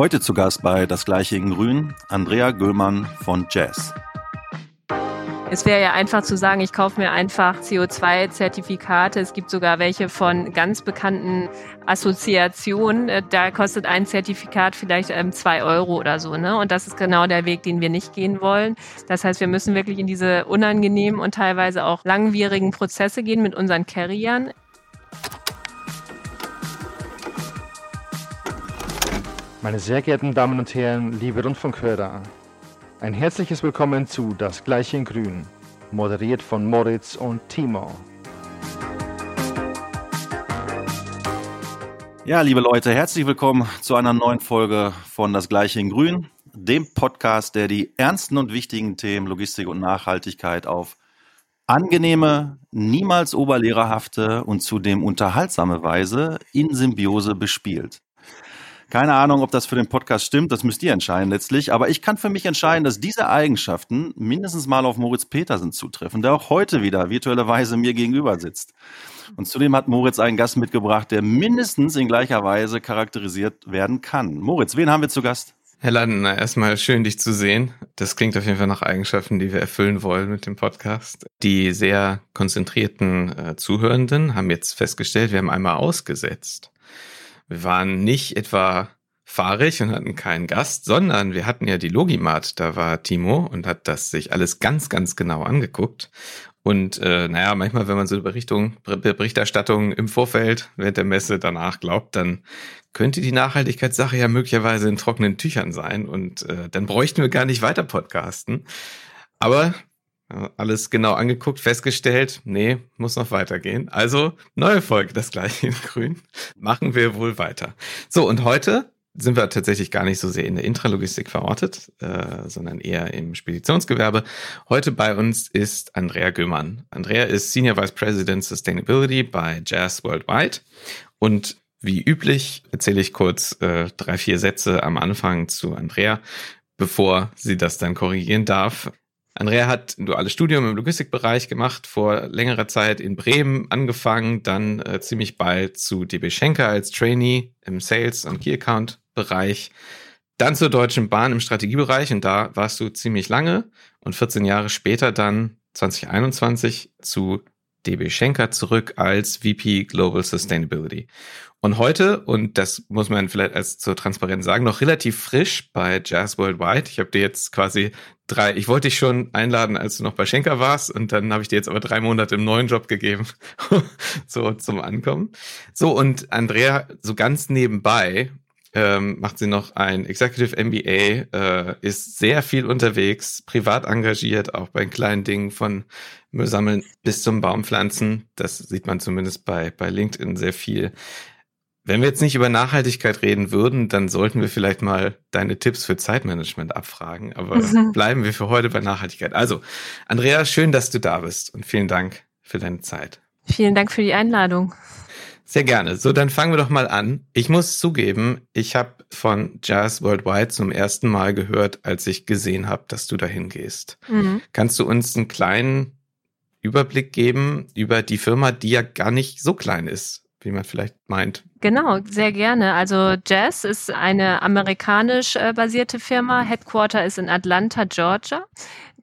Heute zu Gast bei Das Gleiche in Grün, Andrea Göhlmann von Jazz. Es wäre ja einfach zu sagen, ich kaufe mir einfach CO2-Zertifikate. Es gibt sogar welche von ganz bekannten Assoziationen. Äh, da kostet ein Zertifikat vielleicht ähm, zwei Euro oder so. Ne? Und das ist genau der Weg, den wir nicht gehen wollen. Das heißt, wir müssen wirklich in diese unangenehmen und teilweise auch langwierigen Prozesse gehen mit unseren Carriern. Meine sehr geehrten Damen und Herren, liebe Rundfunkhörer, ein herzliches Willkommen zu Das Gleiche in Grün, moderiert von Moritz und Timo. Ja, liebe Leute, herzlich willkommen zu einer neuen Folge von Das Gleiche in Grün, dem Podcast, der die ernsten und wichtigen Themen Logistik und Nachhaltigkeit auf angenehme, niemals oberlehrerhafte und zudem unterhaltsame Weise in Symbiose bespielt. Keine Ahnung, ob das für den Podcast stimmt, das müsst ihr entscheiden letztlich. Aber ich kann für mich entscheiden, dass diese Eigenschaften mindestens mal auf Moritz Petersen zutreffen, der auch heute wieder virtuellerweise mir gegenüber sitzt. Und zudem hat Moritz einen Gast mitgebracht, der mindestens in gleicher Weise charakterisiert werden kann. Moritz, wen haben wir zu Gast? Herr Landen, erstmal schön, dich zu sehen. Das klingt auf jeden Fall nach Eigenschaften, die wir erfüllen wollen mit dem Podcast. Die sehr konzentrierten äh, Zuhörenden haben jetzt festgestellt, wir haben einmal ausgesetzt. Wir waren nicht etwa fahrig und hatten keinen Gast, sondern wir hatten ja die Logimat, da war Timo und hat das sich alles ganz, ganz genau angeguckt. Und äh, naja, manchmal, wenn man so Berichtung, Berichterstattung im Vorfeld während der Messe danach glaubt, dann könnte die Nachhaltigkeitssache ja möglicherweise in trockenen Tüchern sein und äh, dann bräuchten wir gar nicht weiter podcasten. Aber alles genau angeguckt, festgestellt, nee, muss noch weitergehen. Also neue Folge, das gleiche in Grün. Machen wir wohl weiter. So, und heute sind wir tatsächlich gar nicht so sehr in der Intralogistik verortet, äh, sondern eher im Speditionsgewerbe. Heute bei uns ist Andrea Gömann. Andrea ist Senior Vice President Sustainability bei Jazz Worldwide. Und wie üblich erzähle ich kurz äh, drei, vier Sätze am Anfang zu Andrea, bevor sie das dann korrigieren darf. Andrea hat ein duales Studium im Logistikbereich gemacht, vor längerer Zeit in Bremen angefangen, dann äh, ziemlich bald zu DB Schenker als Trainee im Sales- und Key-Account-Bereich, dann zur Deutschen Bahn im Strategiebereich und da warst du ziemlich lange und 14 Jahre später dann 2021 zu DB Schenker zurück als VP Global Sustainability. Und heute, und das muss man vielleicht als zur Transparenz sagen, noch relativ frisch bei Jazz Worldwide. Ich habe dir jetzt quasi drei, ich wollte dich schon einladen, als du noch bei Schenker warst, und dann habe ich dir jetzt aber drei Monate im neuen Job gegeben, so zum Ankommen. So, und Andrea, so ganz nebenbei, ähm, macht sie noch ein Executive MBA, äh, ist sehr viel unterwegs, privat engagiert, auch bei kleinen Dingen von Müll sammeln bis zum Baumpflanzen. Das sieht man zumindest bei, bei LinkedIn sehr viel. Wenn wir jetzt nicht über Nachhaltigkeit reden würden, dann sollten wir vielleicht mal deine Tipps für Zeitmanagement abfragen. Aber mhm. bleiben wir für heute bei Nachhaltigkeit. Also, Andrea, schön, dass du da bist und vielen Dank für deine Zeit. Vielen Dank für die Einladung. Sehr gerne. So, dann fangen wir doch mal an. Ich muss zugeben, ich habe von Jazz Worldwide zum ersten Mal gehört, als ich gesehen habe, dass du dahin gehst. Mhm. Kannst du uns einen kleinen Überblick geben über die Firma, die ja gar nicht so klein ist? wie man vielleicht meint. Genau, sehr gerne. Also Jazz ist eine amerikanisch äh, basierte Firma. Headquarter ist in Atlanta, Georgia.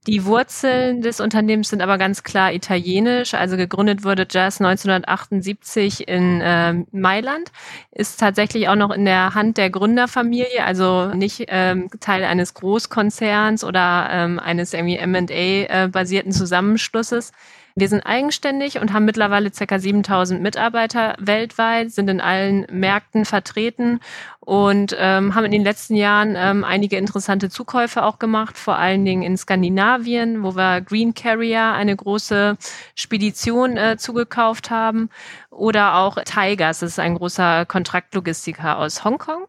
Die Wurzeln des Unternehmens sind aber ganz klar italienisch. Also gegründet wurde Jazz 1978 in äh, Mailand, ist tatsächlich auch noch in der Hand der Gründerfamilie, also nicht ähm, Teil eines Großkonzerns oder ähm, eines M&A-basierten äh, Zusammenschlusses. Wir sind eigenständig und haben mittlerweile ca. 7000 Mitarbeiter weltweit, sind in allen Märkten vertreten und ähm, haben in den letzten Jahren ähm, einige interessante Zukäufe auch gemacht, vor allen Dingen in Skandinavien, wo wir Green Carrier, eine große Spedition äh, zugekauft haben, oder auch Tigers, das ist ein großer Kontraktlogistiker aus Hongkong.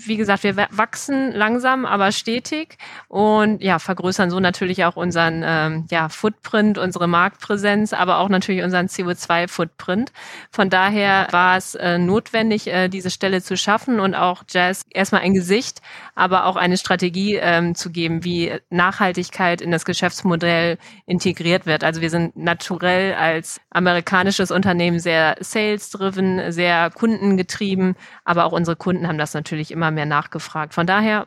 Wie gesagt, wir wachsen langsam, aber stetig und ja, vergrößern so natürlich auch unseren ähm, ja, Footprint, unsere Marktpräsenz, aber auch natürlich unseren CO2-Footprint. Von daher war es äh, notwendig, äh, diese Stelle zu schaffen und auch Jazz erstmal ein Gesicht, aber auch eine Strategie ähm, zu geben, wie Nachhaltigkeit in das Geschäftsmodell integriert wird. Also wir sind naturell als amerikanisches Unternehmen sehr sales-driven, sehr kundengetrieben, aber auch unsere Kunden haben das natürlich immer mehr nachgefragt. Von daher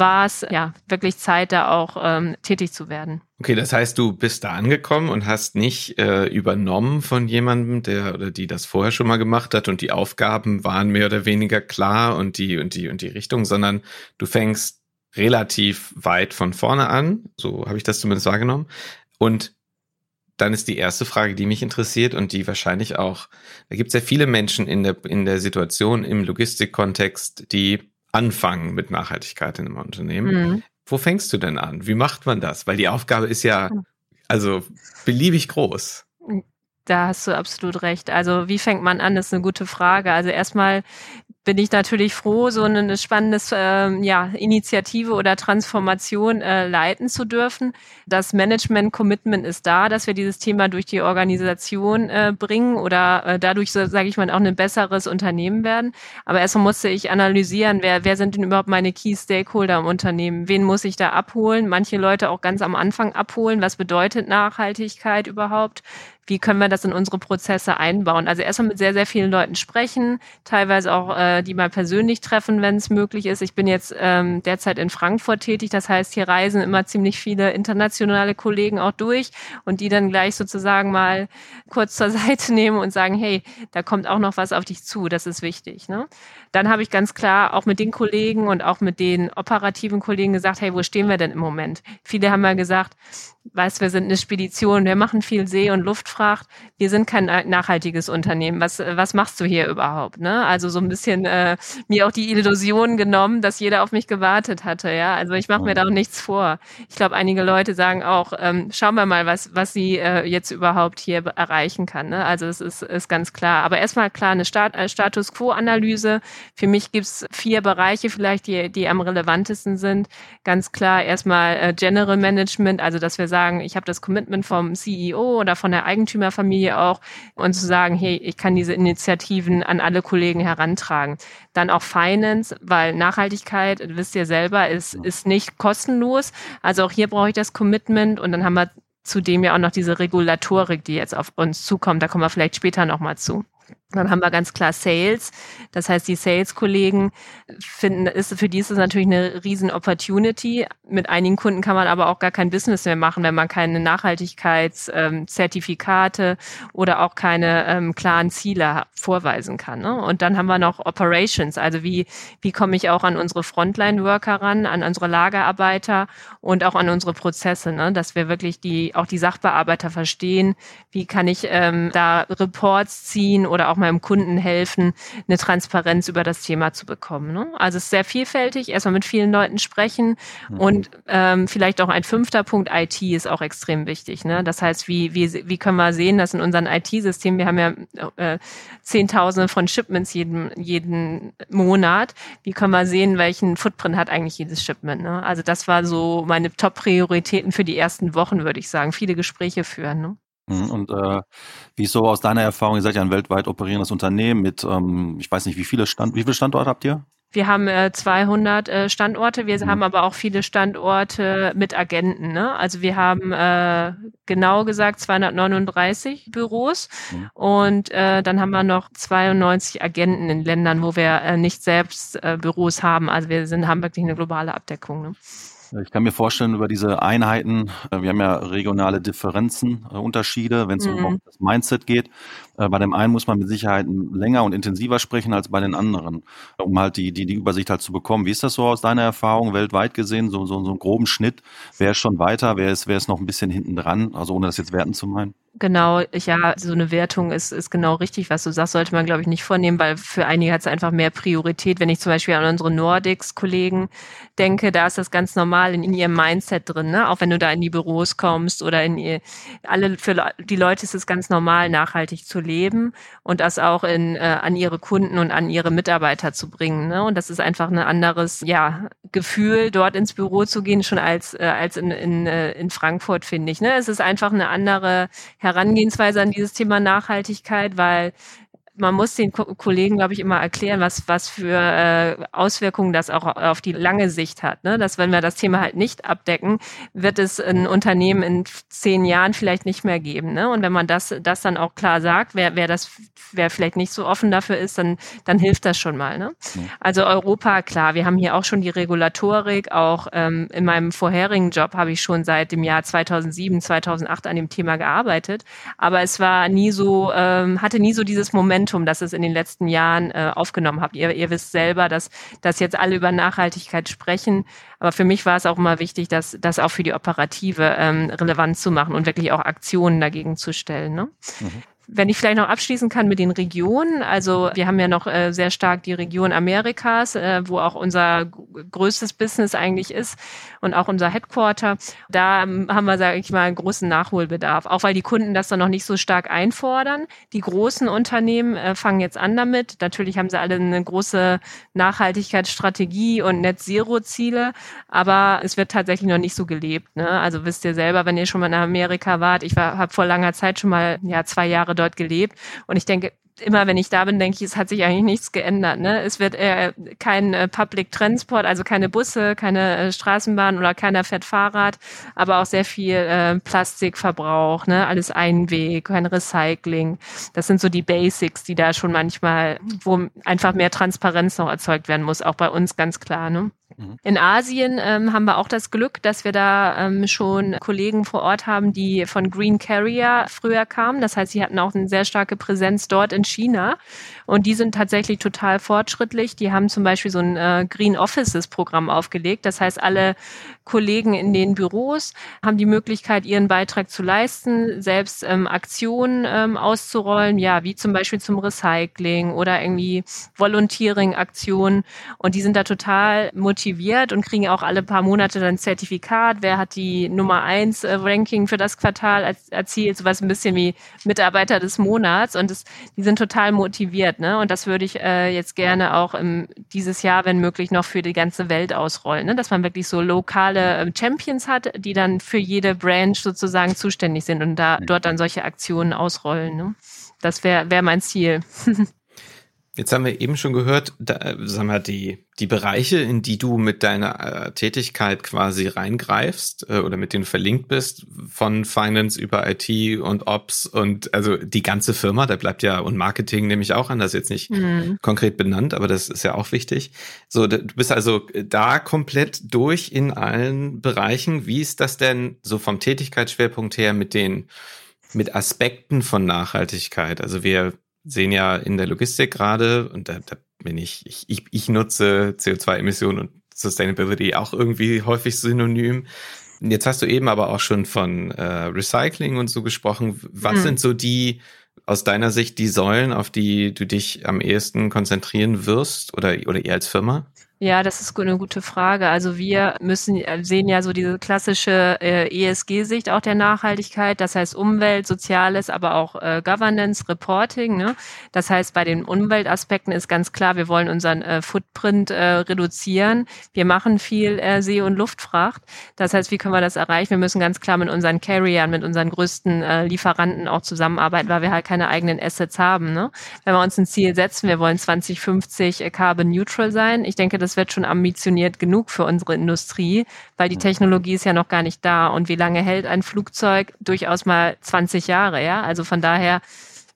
war es ja wirklich Zeit, da auch ähm, tätig zu werden. Okay, das heißt, du bist da angekommen und hast nicht äh, übernommen von jemandem, der oder die das vorher schon mal gemacht hat und die Aufgaben waren mehr oder weniger klar und die und die und die Richtung, sondern du fängst relativ weit von vorne an, so habe ich das zumindest wahrgenommen. Und dann ist die erste Frage, die mich interessiert und die wahrscheinlich auch, da gibt es ja viele Menschen in der, in der Situation im Logistikkontext, die anfangen mit Nachhaltigkeit in einem Unternehmen. Mhm. Wo fängst du denn an? Wie macht man das? Weil die Aufgabe ist ja also beliebig groß. Da hast du absolut recht. Also wie fängt man an, das ist eine gute Frage. Also erstmal bin ich natürlich froh, so eine spannende äh, ja, Initiative oder Transformation äh, leiten zu dürfen. Das Management-Commitment ist da, dass wir dieses Thema durch die Organisation äh, bringen oder äh, dadurch, so, sage ich mal, auch ein besseres Unternehmen werden. Aber erstmal musste ich analysieren, wer, wer sind denn überhaupt meine Key-Stakeholder im Unternehmen? Wen muss ich da abholen? Manche Leute auch ganz am Anfang abholen. Was bedeutet Nachhaltigkeit überhaupt? Wie können wir das in unsere Prozesse einbauen? Also erstmal mit sehr, sehr vielen Leuten sprechen, teilweise auch äh, die mal persönlich treffen, wenn es möglich ist. Ich bin jetzt ähm, derzeit in Frankfurt tätig, das heißt, hier reisen immer ziemlich viele internationale Kollegen auch durch und die dann gleich sozusagen mal kurz zur Seite nehmen und sagen, hey, da kommt auch noch was auf dich zu, das ist wichtig. Ne? Dann habe ich ganz klar auch mit den Kollegen und auch mit den operativen Kollegen gesagt, hey, wo stehen wir denn im Moment? Viele haben mal gesagt, weißt, wir sind eine Spedition, wir machen viel See- und Luftfracht, wir sind kein nachhaltiges Unternehmen. Was, was machst du hier überhaupt? Ne? Also so ein bisschen äh, mir auch die Illusion genommen, dass jeder auf mich gewartet hatte. Ja, also ich mache mir da auch nichts vor. Ich glaube, einige Leute sagen auch, ähm, schauen wir mal, was, was sie äh, jetzt überhaupt hier erreichen kann. Ne? Also es ist, ist ganz klar. Aber erstmal klar, eine Stat äh, Status Quo-Analyse. Für mich gibt's vier Bereiche vielleicht, die, die am relevantesten sind. Ganz klar erstmal äh, General Management, also dass wir sagen, ich habe das Commitment vom CEO oder von der Eigentümerfamilie auch und zu sagen, hey, ich kann diese Initiativen an alle Kollegen herantragen. Dann auch Finance, weil Nachhaltigkeit, wisst ihr selber, ist, ist nicht kostenlos. Also auch hier brauche ich das Commitment und dann haben wir zudem ja auch noch diese Regulatorik, die jetzt auf uns zukommt. Da kommen wir vielleicht später nochmal zu. Dann haben wir ganz klar Sales. Das heißt, die Sales-Kollegen finden, ist, für die ist es natürlich eine riesen Opportunity. Mit einigen Kunden kann man aber auch gar kein Business mehr machen, wenn man keine Nachhaltigkeitszertifikate ähm, oder auch keine ähm, klaren Ziele vorweisen kann. Ne? Und dann haben wir noch Operations. Also wie, wie komme ich auch an unsere Frontline-Worker ran, an unsere Lagerarbeiter und auch an unsere Prozesse, ne? dass wir wirklich die, auch die Sachbearbeiter verstehen. Wie kann ich ähm, da Reports ziehen oder auch meinem Kunden helfen, eine Transparenz über das Thema zu bekommen. Ne? Also es ist sehr vielfältig, erstmal mit vielen Leuten sprechen mhm. und ähm, vielleicht auch ein fünfter Punkt, IT ist auch extrem wichtig. Ne? Das heißt, wie, wie, wie können wir sehen, dass in unseren IT-Systemen, wir haben ja äh, Zehntausende von Shipments jeden, jeden Monat, wie können wir sehen, welchen Footprint hat eigentlich jedes Shipment. Ne? Also das war so meine Top-Prioritäten für die ersten Wochen, würde ich sagen. Viele Gespräche führen. Ne? Mhm, und äh, wie so aus deiner Erfahrung, ihr seid ja ein weltweit operierendes Unternehmen mit, ähm, ich weiß nicht, wie viele Stand, wie viele Standorte habt ihr? Wir haben äh, 200 äh, Standorte, wir mhm. haben aber auch viele Standorte mit Agenten. Ne? Also wir haben äh, genau gesagt 239 Büros mhm. und äh, dann haben wir noch 92 Agenten in Ländern, wo wir äh, nicht selbst äh, Büros haben. Also wir sind, haben wirklich eine globale Abdeckung. Ne? Ich kann mir vorstellen, über diese Einheiten, äh, wir haben ja regionale Differenzen, Unterschiede, wenn es mhm. um das Mindset geht. Äh, bei dem einen muss man mit Sicherheit länger und intensiver sprechen als bei den anderen, um halt die, die, die Übersicht halt zu bekommen. Wie ist das so aus deiner Erfahrung weltweit gesehen, so, so, so einen groben Schnitt? Wer ist schon weiter, wer ist, wer ist noch ein bisschen hinten dran? Also ohne das jetzt werten zu meinen. Genau, ja, so eine Wertung ist, ist genau richtig, was du sagst, sollte man, glaube ich, nicht vornehmen, weil für einige hat es einfach mehr Priorität. Wenn ich zum Beispiel an unsere Nordics-Kollegen denke, da ist das ganz normal in, in ihrem Mindset drin, ne? Auch wenn du da in die Büros kommst oder in ihr, alle, für die Leute ist es ganz normal, nachhaltig zu leben und das auch in, äh, an ihre Kunden und an ihre Mitarbeiter zu bringen. Ne? Und das ist einfach ein anderes, ja, Gefühl, dort ins Büro zu gehen, schon als, äh, als in, in, äh, in Frankfurt, finde ich. Ne? Es ist einfach eine andere Herangehensweise an dieses Thema Nachhaltigkeit, weil man muss den Ko Kollegen, glaube ich, immer erklären, was, was für äh, Auswirkungen das auch auf die lange Sicht hat. Ne? Dass wenn wir das Thema halt nicht abdecken, wird es ein Unternehmen in zehn Jahren vielleicht nicht mehr geben. Ne? Und wenn man das, das dann auch klar sagt, wer, wer das, wer vielleicht nicht so offen dafür ist, dann, dann hilft das schon mal. Ne? Also Europa, klar, wir haben hier auch schon die Regulatorik. Auch ähm, in meinem vorherigen Job habe ich schon seit dem Jahr 2007, 2008 an dem Thema gearbeitet. Aber es war nie so, ähm, hatte nie so dieses Momentum, das es in den letzten Jahren äh, aufgenommen hat. Ihr, ihr wisst selber, dass, dass jetzt alle über Nachhaltigkeit sprechen. Aber für mich war es auch immer wichtig, dass das auch für die Operative ähm, relevant zu machen und wirklich auch Aktionen dagegen zu stellen. Ne? Mhm. Wenn ich vielleicht noch abschließen kann mit den Regionen, also wir haben ja noch äh, sehr stark die Region Amerikas, äh, wo auch unser größtes Business eigentlich ist und auch unser Headquarter. Da ähm, haben wir, sage ich mal, einen großen Nachholbedarf, auch weil die Kunden das dann noch nicht so stark einfordern. Die großen Unternehmen äh, fangen jetzt an damit. Natürlich haben sie alle eine große Nachhaltigkeitsstrategie und Net-Zero-Ziele, aber es wird tatsächlich noch nicht so gelebt. Ne? Also wisst ihr selber, wenn ihr schon mal in Amerika wart, ich habe vor langer Zeit schon mal ja zwei Jahre dort gelebt. Und ich denke, immer wenn ich da bin, denke ich, es hat sich eigentlich nichts geändert. Ne? Es wird äh, kein äh, Public Transport, also keine Busse, keine äh, Straßenbahn oder keiner fährt Fahrrad, aber auch sehr viel äh, Plastikverbrauch, ne? alles Einweg, kein Recycling. Das sind so die Basics, die da schon manchmal, wo einfach mehr Transparenz noch erzeugt werden muss, auch bei uns ganz klar. Ne? Mhm. In Asien ähm, haben wir auch das Glück, dass wir da ähm, schon Kollegen vor Ort haben, die von Green Carrier früher kamen. Das heißt, sie hatten auch eine sehr starke Präsenz dort in China. Und die sind tatsächlich total fortschrittlich. Die haben zum Beispiel so ein äh, Green Offices Programm aufgelegt. Das heißt, alle Kollegen in den Büros haben die Möglichkeit, ihren Beitrag zu leisten, selbst ähm, Aktionen ähm, auszurollen, ja, wie zum Beispiel zum Recycling oder irgendwie Volunteering-Aktionen. Und die sind da total motiviert und kriegen auch alle paar Monate dann ein Zertifikat. Wer hat die Nummer eins äh, Ranking für das Quartal erzielt? Sowas ein bisschen wie Mitarbeiter des Monats. Und das, die sind total motiviert. Ne? Und das würde ich äh, jetzt gerne auch im, dieses Jahr, wenn möglich, noch für die ganze Welt ausrollen, ne? dass man wirklich so lokale äh, Champions hat, die dann für jede Branch sozusagen zuständig sind und da dort dann solche Aktionen ausrollen. Ne? Das wäre wär mein Ziel. Jetzt haben wir eben schon gehört, da, sagen wir, die, die Bereiche, in die du mit deiner äh, Tätigkeit quasi reingreifst äh, oder mit denen verlinkt bist, von Finance über IT und Ops und also die ganze Firma, da bleibt ja und Marketing nehme ich auch an, das ist jetzt nicht mhm. konkret benannt, aber das ist ja auch wichtig. So, du bist also da komplett durch in allen Bereichen. Wie ist das denn so vom Tätigkeitsschwerpunkt her mit den mit Aspekten von Nachhaltigkeit? Also wir sehen ja in der Logistik gerade, und da, da bin ich, ich, ich, ich nutze CO2-Emissionen und Sustainability auch irgendwie häufig synonym. Jetzt hast du eben aber auch schon von äh, Recycling und so gesprochen. Was hm. sind so die aus deiner Sicht die Säulen, auf die du dich am ehesten konzentrieren wirst oder, oder ihr als Firma? Ja, das ist eine gute Frage. Also wir müssen äh, sehen ja so diese klassische äh, ESG-Sicht auch der Nachhaltigkeit, das heißt Umwelt, Soziales, aber auch äh, Governance, Reporting. Ne? Das heißt, bei den Umweltaspekten ist ganz klar, wir wollen unseren äh, Footprint äh, reduzieren. Wir machen viel äh, See- und Luftfracht. Das heißt, wie können wir das erreichen? Wir müssen ganz klar mit unseren Carriern, mit unseren größten äh, Lieferanten auch zusammenarbeiten, weil wir halt keine eigenen Assets haben. Ne? Wenn wir uns ein Ziel setzen, wir wollen 2050 äh, carbon neutral sein. Ich denke, das das wird schon ambitioniert genug für unsere Industrie, weil die Technologie ist ja noch gar nicht da. Und wie lange hält ein Flugzeug? Durchaus mal 20 Jahre, ja. Also von daher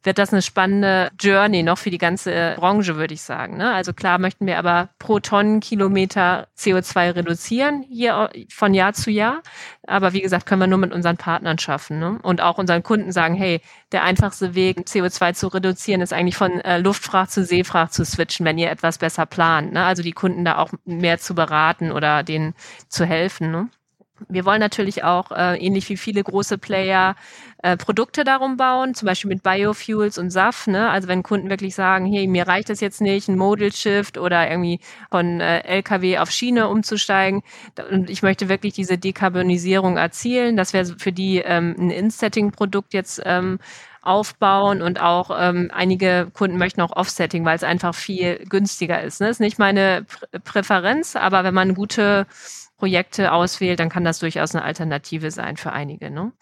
wird das eine spannende Journey noch für die ganze Branche, würde ich sagen. Ne? Also klar möchten wir aber pro Tonnenkilometer CO2 reduzieren hier von Jahr zu Jahr. Aber wie gesagt, können wir nur mit unseren Partnern schaffen ne? und auch unseren Kunden sagen, hey, der einfachste Weg, CO2 zu reduzieren, ist eigentlich von äh, Luftfracht zu Seefracht zu switchen, wenn ihr etwas besser plant. Ne? Also die Kunden da auch mehr zu beraten oder denen zu helfen. Ne? Wir wollen natürlich auch, äh, ähnlich wie viele große Player, äh, Produkte darum bauen, zum Beispiel mit Biofuels und SAF. Ne? Also wenn Kunden wirklich sagen, hey, mir reicht das jetzt nicht, ein Modal Shift oder irgendwie von äh, LKW auf Schiene umzusteigen und ich möchte wirklich diese Dekarbonisierung erzielen, das wäre für die ähm, ein In-Setting-Produkt jetzt ähm, aufbauen und auch ähm, einige Kunden möchten auch Offsetting, weil es einfach viel günstiger ist. Ne? Ist nicht meine Prä Präferenz, aber wenn man gute Projekte auswählt, dann kann das durchaus eine Alternative sein für einige. Ne?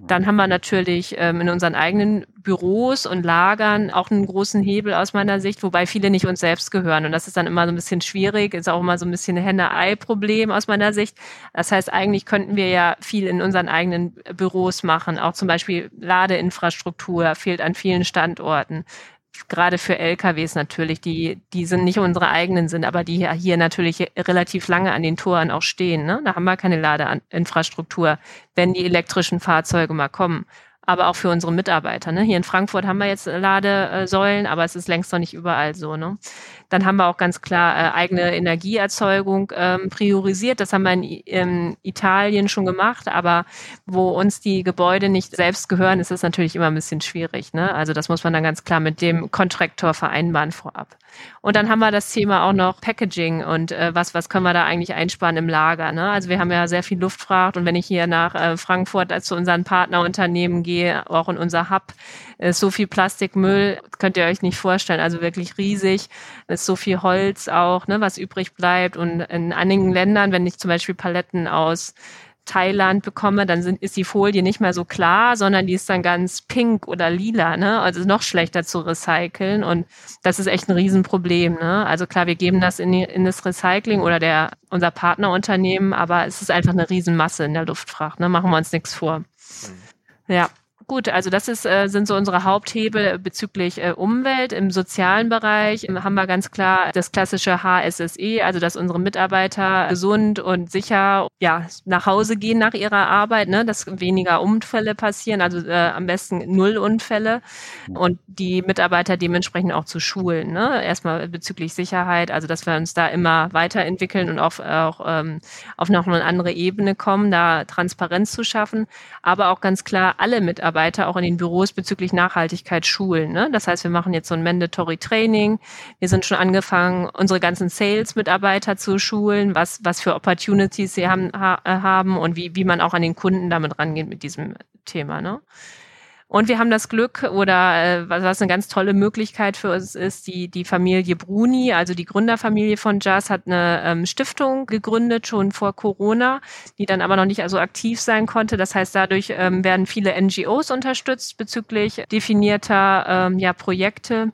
Dann haben wir natürlich ähm, in unseren eigenen Büros und Lagern auch einen großen Hebel aus meiner Sicht, wobei viele nicht uns selbst gehören. Und das ist dann immer so ein bisschen schwierig, ist auch immer so ein bisschen ein Henne-Ei-Problem aus meiner Sicht. Das heißt, eigentlich könnten wir ja viel in unseren eigenen Büros machen. Auch zum Beispiel Ladeinfrastruktur fehlt an vielen Standorten gerade für LKWs natürlich, die, die sind nicht unsere eigenen sind, aber die hier natürlich relativ lange an den Toren auch stehen. Ne? Da haben wir keine Ladeinfrastruktur, wenn die elektrischen Fahrzeuge mal kommen aber auch für unsere Mitarbeiter. Ne? Hier in Frankfurt haben wir jetzt Ladesäulen, aber es ist längst noch nicht überall so. Ne? Dann haben wir auch ganz klar äh, eigene Energieerzeugung ähm, priorisiert. Das haben wir in, in, Italien schon gemacht, aber wo uns die Gebäude nicht selbst gehören, ist das natürlich immer ein bisschen schwierig. Ne? Also das muss man dann ganz klar mit dem Kontraktor vereinbaren vorab. Und dann haben wir das Thema auch noch Packaging und äh, was, was können wir da eigentlich einsparen im Lager. Ne? Also wir haben ja sehr viel Luftfracht und wenn ich hier nach äh, Frankfurt äh, zu unseren Partnerunternehmen gehe, auch in unser Hub, ist so viel Plastikmüll, könnt ihr euch nicht vorstellen, also wirklich riesig. Es ist so viel Holz auch, ne, was übrig bleibt. Und in einigen Ländern, wenn ich zum Beispiel Paletten aus Thailand bekomme, dann sind, ist die Folie nicht mehr so klar, sondern die ist dann ganz pink oder lila, ne? Also noch schlechter zu recyceln. Und das ist echt ein Riesenproblem. Ne? Also klar, wir geben das in, die, in das Recycling oder der, unser Partnerunternehmen, aber es ist einfach eine Riesenmasse in der Luftfracht. Ne? Machen wir uns nichts vor. Mhm. Ja. Gut, also das ist, äh, sind so unsere Haupthebel bezüglich äh, Umwelt. Im sozialen Bereich haben wir ganz klar das klassische HSSE, also dass unsere Mitarbeiter gesund und sicher ja, nach Hause gehen nach ihrer Arbeit, ne, dass weniger Unfälle passieren, also äh, am besten null Unfälle und die Mitarbeiter dementsprechend auch zu schulen. Ne? Erstmal bezüglich Sicherheit, also dass wir uns da immer weiterentwickeln und auf, auch ähm, auf noch eine andere Ebene kommen, da Transparenz zu schaffen, aber auch ganz klar alle Mitarbeiter Mitarbeiter auch in den Büros bezüglich Nachhaltigkeit schulen. Ne? Das heißt, wir machen jetzt so ein Mandatory Training. Wir sind schon angefangen, unsere ganzen Sales-Mitarbeiter zu schulen, was, was für Opportunities sie haben, ha, haben und wie, wie man auch an den Kunden damit rangeht mit diesem Thema. Ne? Und wir haben das Glück oder äh, was eine ganz tolle Möglichkeit für uns ist, die, die Familie Bruni, also die Gründerfamilie von Jazz, hat eine ähm, Stiftung gegründet, schon vor Corona, die dann aber noch nicht also aktiv sein konnte. Das heißt, dadurch ähm, werden viele NGOs unterstützt bezüglich definierter ähm, ja, Projekte.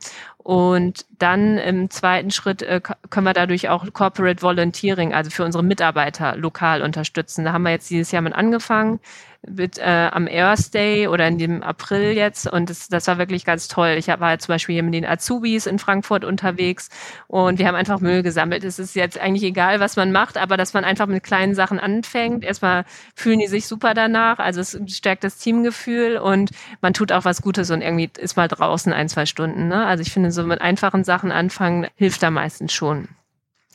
Und dann im zweiten Schritt äh, können wir dadurch auch Corporate Volunteering, also für unsere Mitarbeiter lokal unterstützen. Da haben wir jetzt dieses Jahr mit angefangen mit, äh, am Earth Day oder in dem April jetzt und das, das war wirklich ganz toll. Ich war zum Beispiel hier mit den Azubis in Frankfurt unterwegs und wir haben einfach Müll gesammelt. Es ist jetzt eigentlich egal, was man macht, aber dass man einfach mit kleinen Sachen anfängt. Erstmal fühlen die sich super danach, also es stärkt das Teamgefühl und man tut auch was Gutes und irgendwie ist mal draußen ein, zwei Stunden. Ne? Also ich finde, so mit einfachen Sachen anfangen hilft da meistens schon.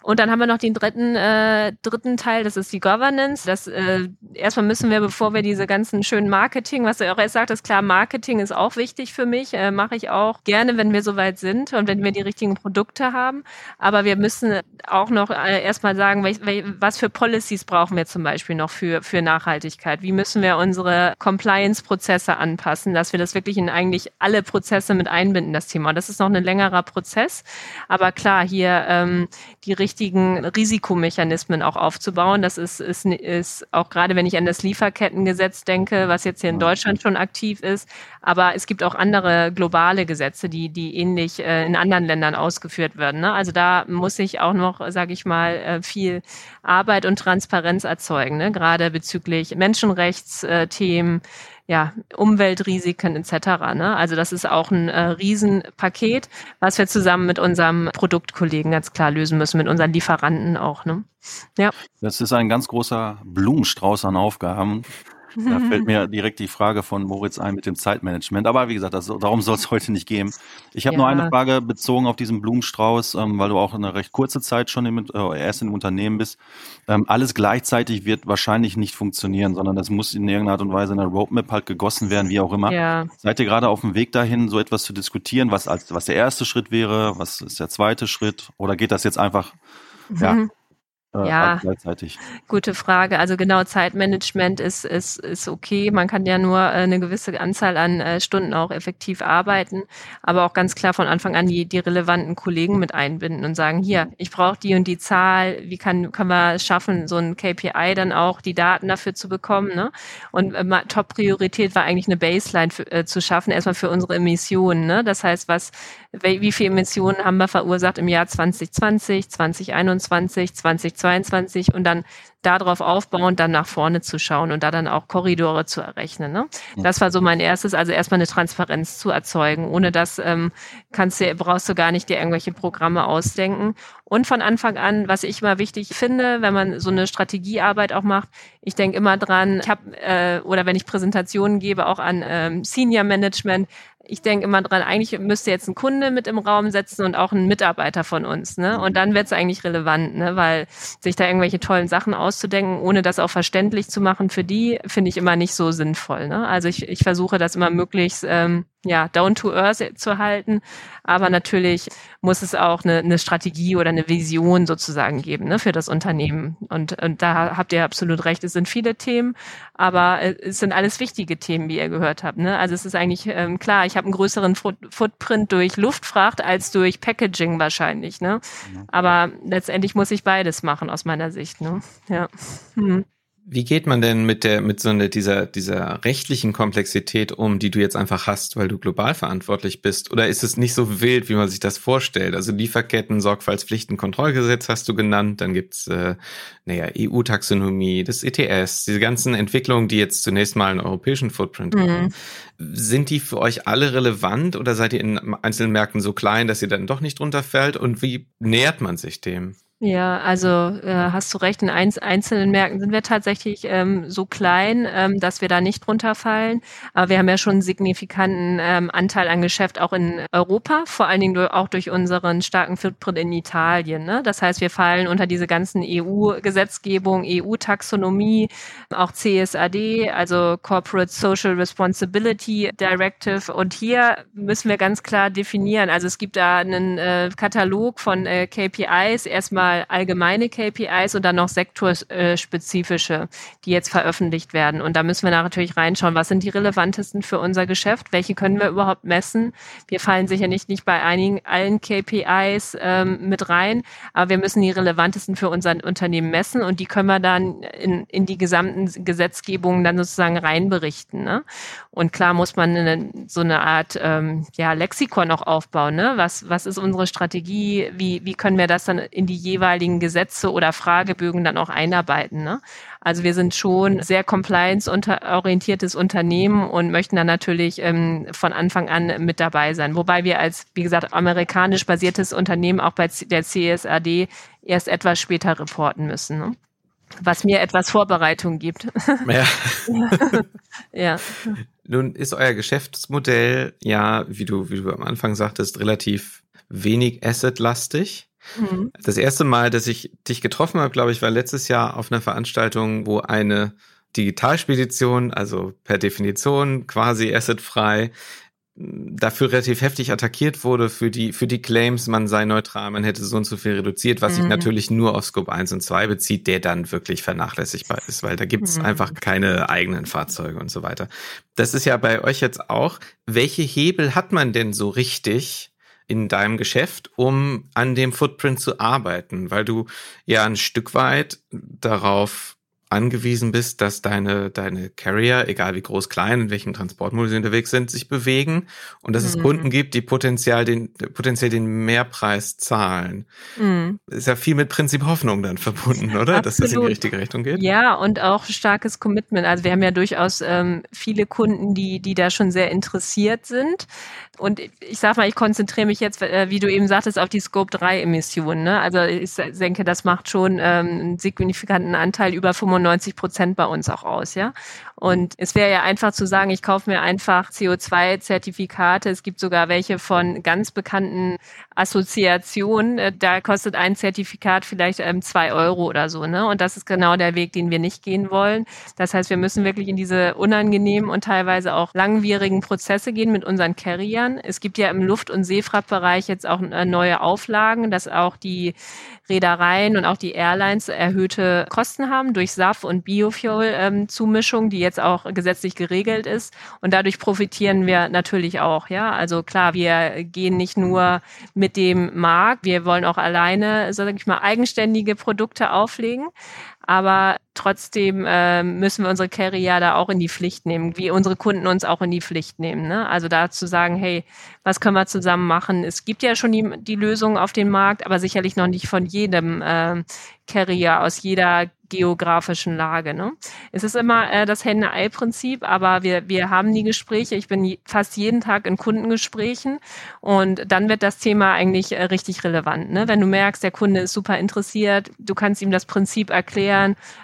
Und dann haben wir noch den dritten, äh, dritten Teil, das ist die Governance. Das äh, erstmal müssen wir, bevor wir diese ganzen schönen Marketing, was du auch erst sagt, ist klar, Marketing ist auch wichtig für mich, äh, mache ich auch gerne, wenn wir soweit sind und wenn wir die richtigen Produkte haben. Aber wir müssen auch noch äh, erstmal sagen, welch, welch, was für Policies brauchen wir zum Beispiel noch für, für Nachhaltigkeit? Wie müssen wir unsere Compliance-Prozesse anpassen, dass wir das wirklich in eigentlich alle Prozesse mit einbinden, das Thema. Das ist noch ein längerer Prozess. Aber klar, hier ähm, die richtigen richtigen Risikomechanismen auch aufzubauen. Das ist, ist, ist auch gerade, wenn ich an das Lieferkettengesetz denke, was jetzt hier in Deutschland schon aktiv ist. Aber es gibt auch andere globale Gesetze, die, die ähnlich äh, in anderen Ländern ausgeführt werden. Ne? Also da muss ich auch noch, sage ich mal, äh, viel Arbeit und Transparenz erzeugen, ne? gerade bezüglich Menschenrechtsthemen ja, Umweltrisiken etc. Ne? Also das ist auch ein äh, Riesenpaket, was wir zusammen mit unserem Produktkollegen ganz klar lösen müssen, mit unseren Lieferanten auch. Ne? Ja. Das ist ein ganz großer Blumenstrauß an Aufgaben. Da fällt mir direkt die Frage von Moritz ein mit dem Zeitmanagement. Aber wie gesagt, das, darum soll es heute nicht gehen. Ich habe ja. nur eine Frage bezogen auf diesen Blumenstrauß, ähm, weil du auch eine recht kurze Zeit schon im, äh, erst im Unternehmen bist. Ähm, alles gleichzeitig wird wahrscheinlich nicht funktionieren, sondern das muss in irgendeiner Art und Weise in der Roadmap halt gegossen werden, wie auch immer. Ja. Seid ihr gerade auf dem Weg dahin, so etwas zu diskutieren, was als was der erste Schritt wäre, was ist der zweite Schritt? Oder geht das jetzt einfach mhm. ja, äh, ja, gleichzeitig? Gute Frage. Also genau, Zeitmanagement ist, ist, ist okay. Man kann ja nur äh, eine gewisse Anzahl an äh, Stunden auch effektiv arbeiten, aber auch ganz klar von Anfang an die, die relevanten Kollegen mit einbinden und sagen, hier, ich brauche die und die Zahl, wie kann, kann man es schaffen, so ein KPI dann auch die Daten dafür zu bekommen. Ne? Und äh, Top-Priorität war eigentlich eine Baseline für, äh, zu schaffen, erstmal für unsere Emissionen. Ne? Das heißt, was, wie viele Emissionen haben wir verursacht im Jahr 2020, 2021, 2022 und dann darauf aufbauend dann nach vorne zu schauen und da dann auch Korridore zu errechnen. Ne? Das war so mein erstes, also erstmal eine Transparenz zu erzeugen. Ohne das ähm, kannst du, brauchst du gar nicht dir irgendwelche Programme ausdenken. Und von Anfang an, was ich immer wichtig finde, wenn man so eine Strategiearbeit auch macht, ich denke immer dran, ich habe äh, oder wenn ich Präsentationen gebe, auch an ähm, Senior Management, ich denke immer dran, eigentlich müsste jetzt ein Kunde mit im Raum setzen und auch ein Mitarbeiter von uns. Ne? Und dann wird es eigentlich relevant, ne? weil sich da irgendwelche tollen Sachen auszudenken, ohne das auch verständlich zu machen, für die finde ich immer nicht so sinnvoll. Ne? Also ich, ich versuche das immer möglichst ähm, ja, down to earth zu halten. Aber natürlich muss es auch eine, eine Strategie oder eine Vision sozusagen geben ne, für das Unternehmen. Und, und da habt ihr absolut recht. Es sind viele Themen, aber es sind alles wichtige Themen, wie ihr gehört habt. Ne? Also es ist eigentlich ähm, klar, ich habe einen größeren Foot Footprint durch Luftfracht als durch Packaging wahrscheinlich. Ne? Aber letztendlich muss ich beides machen aus meiner Sicht. Ne? Ja. Hm. Wie geht man denn mit der, mit so einer, dieser, dieser rechtlichen Komplexität um, die du jetzt einfach hast, weil du global verantwortlich bist? Oder ist es nicht so wild, wie man sich das vorstellt? Also Lieferketten, Sorgfaltspflichten, Kontrollgesetz hast du genannt, dann gibt's äh, naja, EU-Taxonomie, das ETS, diese ganzen Entwicklungen, die jetzt zunächst mal einen europäischen Footprint mhm. haben. Sind die für euch alle relevant oder seid ihr in einzelnen Märkten so klein, dass ihr dann doch nicht runterfällt? Und wie nähert man sich dem? Ja, also äh, hast du recht, in einz einzelnen Märkten sind wir tatsächlich ähm, so klein, ähm, dass wir da nicht runterfallen. Aber wir haben ja schon einen signifikanten ähm, Anteil an Geschäft auch in Europa, vor allen Dingen auch durch unseren starken Footprint in Italien. Ne? Das heißt, wir fallen unter diese ganzen EU-Gesetzgebung, EU-Taxonomie, auch CSAD, also Corporate Social Responsibility Directive. Und hier müssen wir ganz klar definieren. Also es gibt da einen äh, Katalog von äh, KPIs, erstmal einmal allgemeine KPIs und dann noch sektorspezifische, die jetzt veröffentlicht werden. Und da müssen wir natürlich reinschauen, was sind die relevantesten für unser Geschäft, welche können wir überhaupt messen. Wir fallen sicher nicht, nicht bei einigen, allen KPIs ähm, mit rein, aber wir müssen die relevantesten für unser Unternehmen messen und die können wir dann in, in die gesamten Gesetzgebungen dann sozusagen reinberichten. Ne? Und klar muss man eine, so eine Art ähm, ja, Lexikon auch aufbauen. Ne? Was, was ist unsere Strategie? Wie, wie können wir das dann in die jeweiligen Gesetze oder Fragebögen dann auch einarbeiten. Ne? Also wir sind schon sehr compliance-orientiertes Unternehmen und möchten dann natürlich ähm, von Anfang an mit dabei sein. Wobei wir als, wie gesagt, amerikanisch basiertes Unternehmen auch bei der CSRD erst etwas später reporten müssen. Ne? Was mir etwas Vorbereitung gibt. Ja. ja. Nun ist euer Geschäftsmodell ja, wie du, wie du am Anfang sagtest, relativ wenig assetlastig. Mhm. Das erste Mal, dass ich dich getroffen habe, glaube ich, war letztes Jahr auf einer Veranstaltung, wo eine Digitalspedition, also per Definition quasi assetfrei, dafür relativ heftig attackiert wurde für die, für die Claims, man sei neutral, man hätte so und so viel reduziert, was mhm. sich natürlich nur auf Scope 1 und 2 bezieht, der dann wirklich vernachlässigbar ist, weil da gibt's mhm. einfach keine eigenen Fahrzeuge und so weiter. Das ist ja bei euch jetzt auch. Welche Hebel hat man denn so richtig, in deinem Geschäft, um an dem Footprint zu arbeiten, weil du ja ein Stück weit darauf angewiesen bist, dass deine, deine Carrier, egal wie groß, klein, in welchem Transportmodus sie unterwegs sind, sich bewegen und dass mhm. es Kunden gibt, die potenziell den, potenziell den Mehrpreis zahlen. Mhm. Ist ja viel mit Prinzip Hoffnung dann verbunden, oder? Absolut. Dass das in die richtige Richtung geht. Ja, und auch starkes Commitment. Also wir haben ja durchaus ähm, viele Kunden, die, die da schon sehr interessiert sind. Und ich sag mal, ich konzentriere mich jetzt, äh, wie du eben sagtest, auf die Scope 3 Emissionen. Ne? Also ich denke, das macht schon ähm, einen signifikanten Anteil über 25 95 Prozent bei uns auch aus, ja. Und es wäre ja einfach zu sagen, ich kaufe mir einfach CO2-Zertifikate. Es gibt sogar welche von ganz bekannten Assoziationen. Äh, da kostet ein Zertifikat vielleicht ähm, zwei Euro oder so, ne? Und das ist genau der Weg, den wir nicht gehen wollen. Das heißt, wir müssen wirklich in diese unangenehmen und teilweise auch langwierigen Prozesse gehen mit unseren Carriern. Es gibt ja im Luft- und Seefrachtbereich jetzt auch äh, neue Auflagen, dass auch die Reedereien und auch die Airlines erhöhte Kosten haben durch SAF und Biofuel-Zumischung, ähm, die jetzt auch gesetzlich geregelt ist. Und dadurch profitieren wir natürlich auch. Ja, also klar, wir gehen nicht nur mit dem Markt, wir wollen auch alleine, sag ich mal, eigenständige Produkte auflegen. Aber trotzdem äh, müssen wir unsere Carrier da auch in die Pflicht nehmen, wie unsere Kunden uns auch in die Pflicht nehmen. Ne? Also da zu sagen, hey, was können wir zusammen machen? Es gibt ja schon die, die Lösungen auf dem Markt, aber sicherlich noch nicht von jedem äh, Carrier aus jeder geografischen Lage. Ne? Es ist immer äh, das Henne-Ei-Prinzip, aber wir, wir haben die Gespräche. Ich bin fast jeden Tag in Kundengesprächen und dann wird das Thema eigentlich äh, richtig relevant. Ne? Wenn du merkst, der Kunde ist super interessiert, du kannst ihm das Prinzip erklären,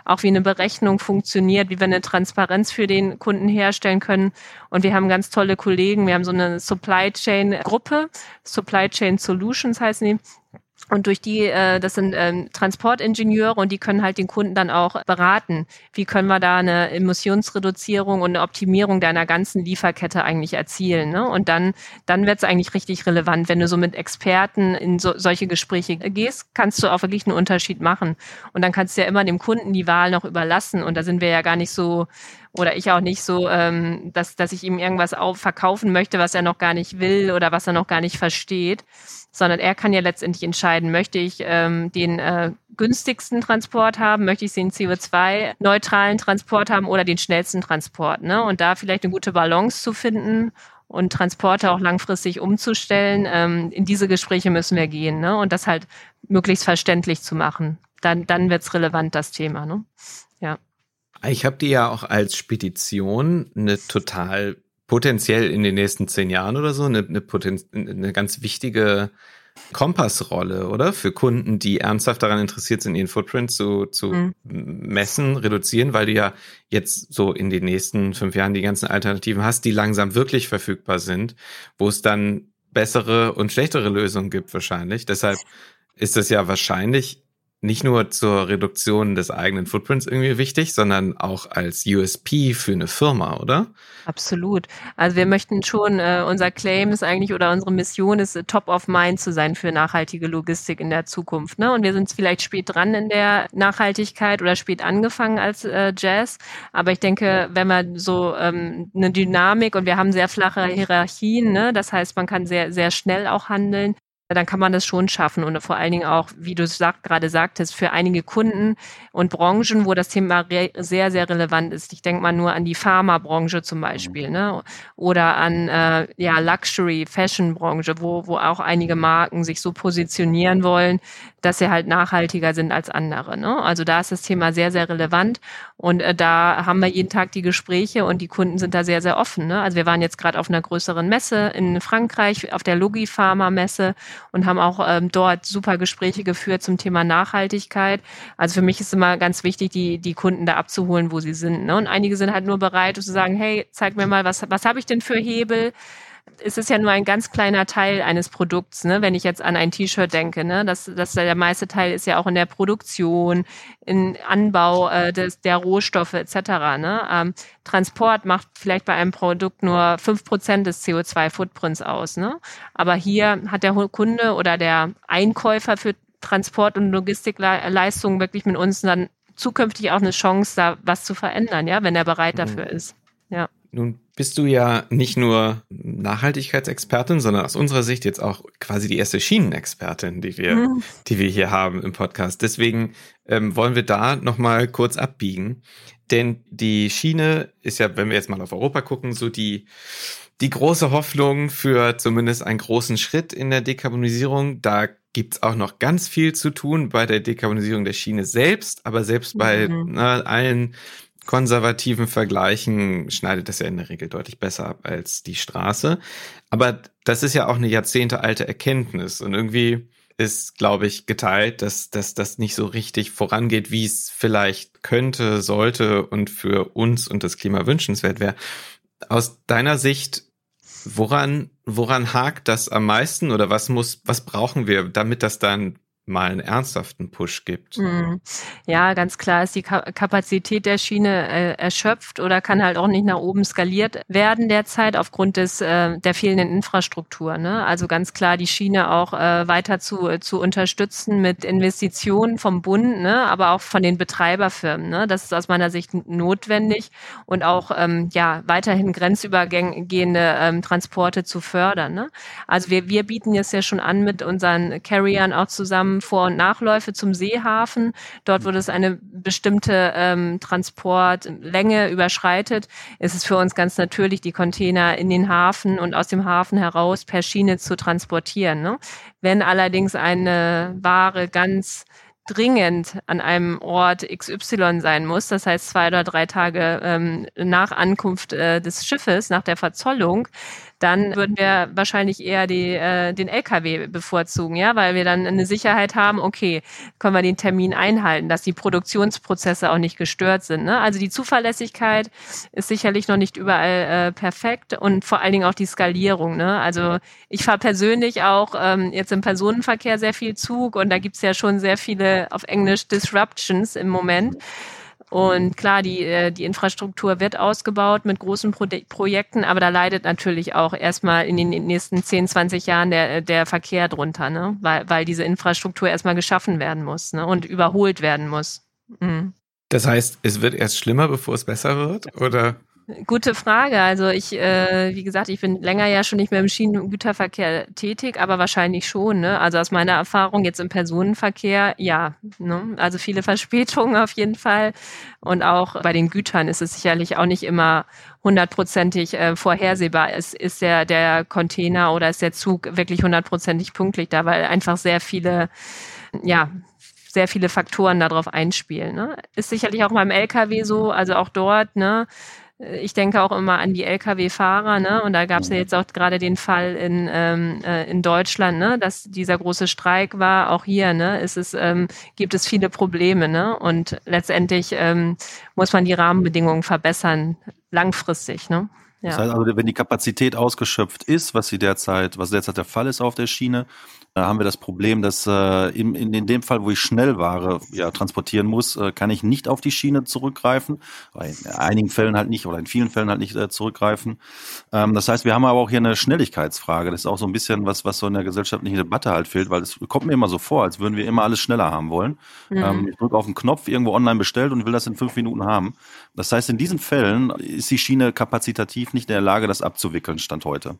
auch wie eine Berechnung funktioniert, wie wir eine Transparenz für den Kunden herstellen können. Und wir haben ganz tolle Kollegen. Wir haben so eine Supply Chain Gruppe, Supply Chain Solutions heißen die. Und durch die, äh, das sind ähm, Transportingenieure und die können halt den Kunden dann auch beraten. Wie können wir da eine Emissionsreduzierung und eine Optimierung deiner ganzen Lieferkette eigentlich erzielen? Ne? Und dann, dann wird es eigentlich richtig relevant. Wenn du so mit Experten in so, solche Gespräche gehst, kannst du auch wirklich einen Unterschied machen. Und dann kannst du ja immer dem Kunden die Wahl noch überlassen. Und da sind wir ja gar nicht so oder ich auch nicht so, ähm, dass, dass ich ihm irgendwas auf, verkaufen möchte, was er noch gar nicht will oder was er noch gar nicht versteht sondern er kann ja letztendlich entscheiden, möchte ich ähm, den äh, günstigsten Transport haben, möchte ich den CO2-neutralen Transport haben oder den schnellsten Transport. Ne? Und da vielleicht eine gute Balance zu finden und Transporte auch langfristig umzustellen, ähm, in diese Gespräche müssen wir gehen ne? und das halt möglichst verständlich zu machen. Dann, dann wird's relevant, das Thema. Ne? Ja. Ich habe die ja auch als Spedition eine total potenziell in den nächsten zehn Jahren oder so eine, eine, eine ganz wichtige Kompassrolle, oder? Für Kunden, die ernsthaft daran interessiert sind, ihren Footprint zu, zu mhm. messen, reduzieren, weil du ja jetzt so in den nächsten fünf Jahren die ganzen Alternativen hast, die langsam wirklich verfügbar sind, wo es dann bessere und schlechtere Lösungen gibt wahrscheinlich. Deshalb ist es ja wahrscheinlich nicht nur zur Reduktion des eigenen Footprints irgendwie wichtig, sondern auch als USP für eine Firma, oder? Absolut. Also wir möchten schon, äh, unser Claim ist eigentlich oder unsere Mission ist, äh, top of mind zu sein für nachhaltige Logistik in der Zukunft. Ne? Und wir sind vielleicht spät dran in der Nachhaltigkeit oder spät angefangen als äh, Jazz. Aber ich denke, wenn man so ähm, eine Dynamik und wir haben sehr flache Hierarchien, ne? das heißt, man kann sehr, sehr schnell auch handeln dann kann man das schon schaffen und vor allen Dingen auch, wie du sag, gerade sagtest, für einige Kunden und Branchen, wo das Thema sehr, sehr relevant ist. Ich denke mal nur an die Pharmabranche zum Beispiel, ne? oder an äh, ja, Luxury, Fashion-Branche, wo, wo auch einige Marken sich so positionieren wollen, dass sie halt nachhaltiger sind als andere. Ne? Also da ist das Thema sehr, sehr relevant und äh, da haben wir jeden Tag die Gespräche und die Kunden sind da sehr, sehr offen. Ne? Also wir waren jetzt gerade auf einer größeren Messe in Frankreich, auf der Logipharma-Messe und haben auch ähm, dort super Gespräche geführt zum Thema Nachhaltigkeit. Also für mich ist immer ganz wichtig, die, die Kunden da abzuholen, wo sie sind. Ne? Und einige sind halt nur bereit zu sagen, hey, zeig mir mal, was, was habe ich denn für Hebel? Es ist ja nur ein ganz kleiner Teil eines Produkts, ne? wenn ich jetzt an ein T-Shirt denke. Ne? Das, das, der meiste Teil ist ja auch in der Produktion, in Anbau äh, des, der Rohstoffe etc. Ne? Ähm, Transport macht vielleicht bei einem Produkt nur fünf Prozent des CO2-Footprints aus. Ne? Aber hier hat der Kunde oder der Einkäufer für Transport- und Logistikleistungen wirklich mit uns dann zukünftig auch eine Chance, da was zu verändern, ja, wenn er bereit dafür mhm. ist. Ja. Nun bist du ja nicht nur Nachhaltigkeitsexpertin, sondern aus unserer Sicht jetzt auch quasi die erste Schienenexpertin, die wir, mhm. die wir hier haben im Podcast. Deswegen ähm, wollen wir da nochmal kurz abbiegen. Denn die Schiene ist ja, wenn wir jetzt mal auf Europa gucken, so die, die große Hoffnung für zumindest einen großen Schritt in der Dekarbonisierung. Da gibt's auch noch ganz viel zu tun bei der Dekarbonisierung der Schiene selbst, aber selbst bei mhm. ne, allen konservativen Vergleichen schneidet das ja in der Regel deutlich besser ab als die Straße. Aber das ist ja auch eine jahrzehntealte Erkenntnis. Und irgendwie ist, glaube ich, geteilt, dass, dass das nicht so richtig vorangeht, wie es vielleicht könnte, sollte und für uns und das Klima wünschenswert wäre. Aus deiner Sicht, woran, woran hakt das am meisten oder was muss, was brauchen wir, damit das dann mal einen ernsthaften Push gibt. Mhm. Ja, ganz klar ist die Kapazität der Schiene äh, erschöpft oder kann halt auch nicht nach oben skaliert werden derzeit aufgrund des äh, der fehlenden Infrastruktur. Ne? Also ganz klar die Schiene auch äh, weiter zu, zu unterstützen mit Investitionen vom Bund, ne? aber auch von den Betreiberfirmen. Ne? Das ist aus meiner Sicht notwendig und auch ähm, ja weiterhin grenzübergehende ähm, Transporte zu fördern. Ne? Also wir, wir bieten es ja schon an mit unseren Carriern auch zusammen vor- und Nachläufe zum Seehafen. Dort, wo das eine bestimmte ähm, Transportlänge überschreitet, ist es für uns ganz natürlich, die Container in den Hafen und aus dem Hafen heraus per Schiene zu transportieren. Ne? Wenn allerdings eine Ware ganz dringend an einem Ort XY sein muss, das heißt zwei oder drei Tage ähm, nach Ankunft äh, des Schiffes, nach der Verzollung, dann würden wir wahrscheinlich eher die, äh, den LKW bevorzugen, ja, weil wir dann eine Sicherheit haben, okay, können wir den Termin einhalten, dass die Produktionsprozesse auch nicht gestört sind. Ne? Also die Zuverlässigkeit ist sicherlich noch nicht überall äh, perfekt und vor allen Dingen auch die Skalierung. Ne? Also ich fahre persönlich auch ähm, jetzt im Personenverkehr sehr viel Zug und da gibt's ja schon sehr viele auf Englisch Disruptions im Moment. Und klar, die, äh, die Infrastruktur wird ausgebaut mit großen Pro Projekten, aber da leidet natürlich auch erstmal in den nächsten 10, 20 Jahren der, der Verkehr drunter, ne? weil, weil diese Infrastruktur erstmal geschaffen werden muss ne? und überholt werden muss. Mhm. Das heißt, es wird erst schlimmer, bevor es besser wird? Oder? Gute Frage. Also ich, äh, wie gesagt, ich bin länger ja schon nicht mehr im Schienengüterverkehr tätig, aber wahrscheinlich schon. Ne? Also aus meiner Erfahrung jetzt im Personenverkehr, ja. Ne? Also viele Verspätungen auf jeden Fall. Und auch bei den Gütern ist es sicherlich auch nicht immer hundertprozentig äh, vorhersehbar. Ist, ist der, der Container oder ist der Zug wirklich hundertprozentig pünktlich da, weil einfach sehr viele, ja, sehr viele Faktoren darauf einspielen. Ne? Ist sicherlich auch beim LKW so, also auch dort, ne, ich denke auch immer an die Lkw-Fahrer, ne? Und da gab es ja jetzt auch gerade den Fall in, ähm, äh, in Deutschland, ne? dass dieser große Streik war. Auch hier, ne, ist es, ähm, gibt es viele Probleme, ne? Und letztendlich ähm, muss man die Rahmenbedingungen verbessern, langfristig, ne? Ja. Das heißt also, wenn die Kapazität ausgeschöpft ist, was sie derzeit, was derzeit der Fall ist auf der Schiene, da haben wir das Problem, dass äh, in, in, in dem Fall, wo ich Schnellware ja, transportieren muss, äh, kann ich nicht auf die Schiene zurückgreifen. In einigen Fällen halt nicht oder in vielen Fällen halt nicht äh, zurückgreifen. Ähm, das heißt, wir haben aber auch hier eine Schnelligkeitsfrage. Das ist auch so ein bisschen was, was so in der gesellschaftlichen Debatte halt fehlt, weil es kommt mir immer so vor, als würden wir immer alles schneller haben wollen. Mhm. Ähm, ich drücke auf den Knopf, irgendwo online bestellt und will das in fünf Minuten haben. Das heißt, in diesen Fällen ist die Schiene kapazitativ nicht in der Lage, das abzuwickeln, Stand heute.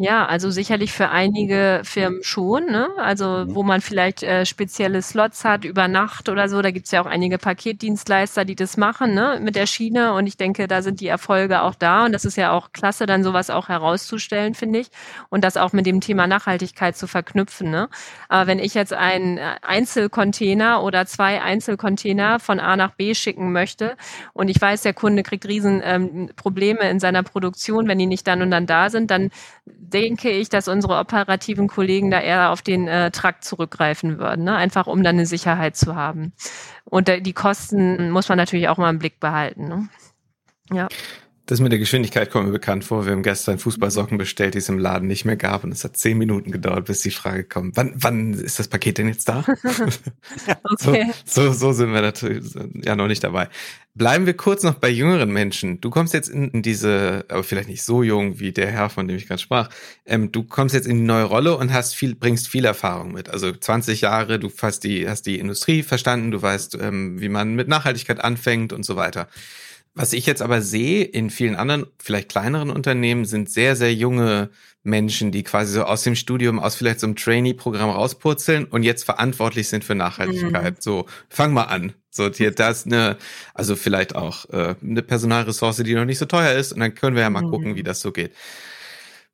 Ja, also sicherlich für einige Firmen schon, ne? Also mhm. wo man vielleicht äh, spezielle Slots hat über Nacht oder so. Da gibt's ja auch einige Paketdienstleister, die das machen, ne, mit der Schiene. Und ich denke, da sind die Erfolge auch da. Und das ist ja auch klasse, dann sowas auch herauszustellen, finde ich. Und das auch mit dem Thema Nachhaltigkeit zu verknüpfen. Ne? Aber wenn ich jetzt einen äh, Einzelcontainer oder zwei Einzelcontainer von A nach B schicken möchte und ich weiß, der Kunde kriegt riesen ähm, Probleme in seiner Produktion, wenn die nicht dann und dann da sind, dann denke ich, dass unsere operativen Kollegen da eher auf den äh, Trakt zurückgreifen würden, ne? einfach um dann eine Sicherheit zu haben. Und äh, die Kosten muss man natürlich auch mal im Blick behalten. Ne? Ja. Das mit der Geschwindigkeit kommt mir bekannt vor. Wir haben gestern Fußballsocken bestellt, die es im Laden nicht mehr gab. Und es hat zehn Minuten gedauert, bis die Frage kommt, wann, wann ist das Paket denn jetzt da? okay. so, so, so sind wir natürlich ja noch nicht dabei. Bleiben wir kurz noch bei jüngeren Menschen. Du kommst jetzt in, in diese, aber vielleicht nicht so jung wie der Herr, von dem ich gerade sprach. Ähm, du kommst jetzt in die neue Rolle und hast viel, bringst viel Erfahrung mit. Also 20 Jahre, du hast die, hast die Industrie verstanden, du weißt, ähm, wie man mit Nachhaltigkeit anfängt und so weiter. Was ich jetzt aber sehe in vielen anderen, vielleicht kleineren Unternehmen, sind sehr, sehr junge Menschen, die quasi so aus dem Studium, aus vielleicht so einem Trainee-Programm rauspurzeln und jetzt verantwortlich sind für Nachhaltigkeit. Mhm. So, fang mal an. So, hier, da ist eine, also vielleicht auch äh, eine Personalressource, die noch nicht so teuer ist und dann können wir ja mal mhm. gucken, wie das so geht.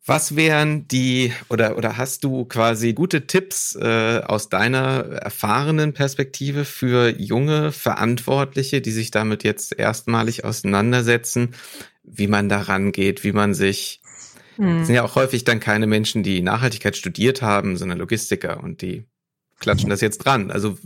Was wären die oder oder hast du quasi gute Tipps äh, aus deiner erfahrenen Perspektive für junge Verantwortliche, die sich damit jetzt erstmalig auseinandersetzen, wie man da rangeht, wie man sich hm. sind ja auch häufig dann keine Menschen, die Nachhaltigkeit studiert haben, sondern Logistiker und die klatschen das jetzt dran. Also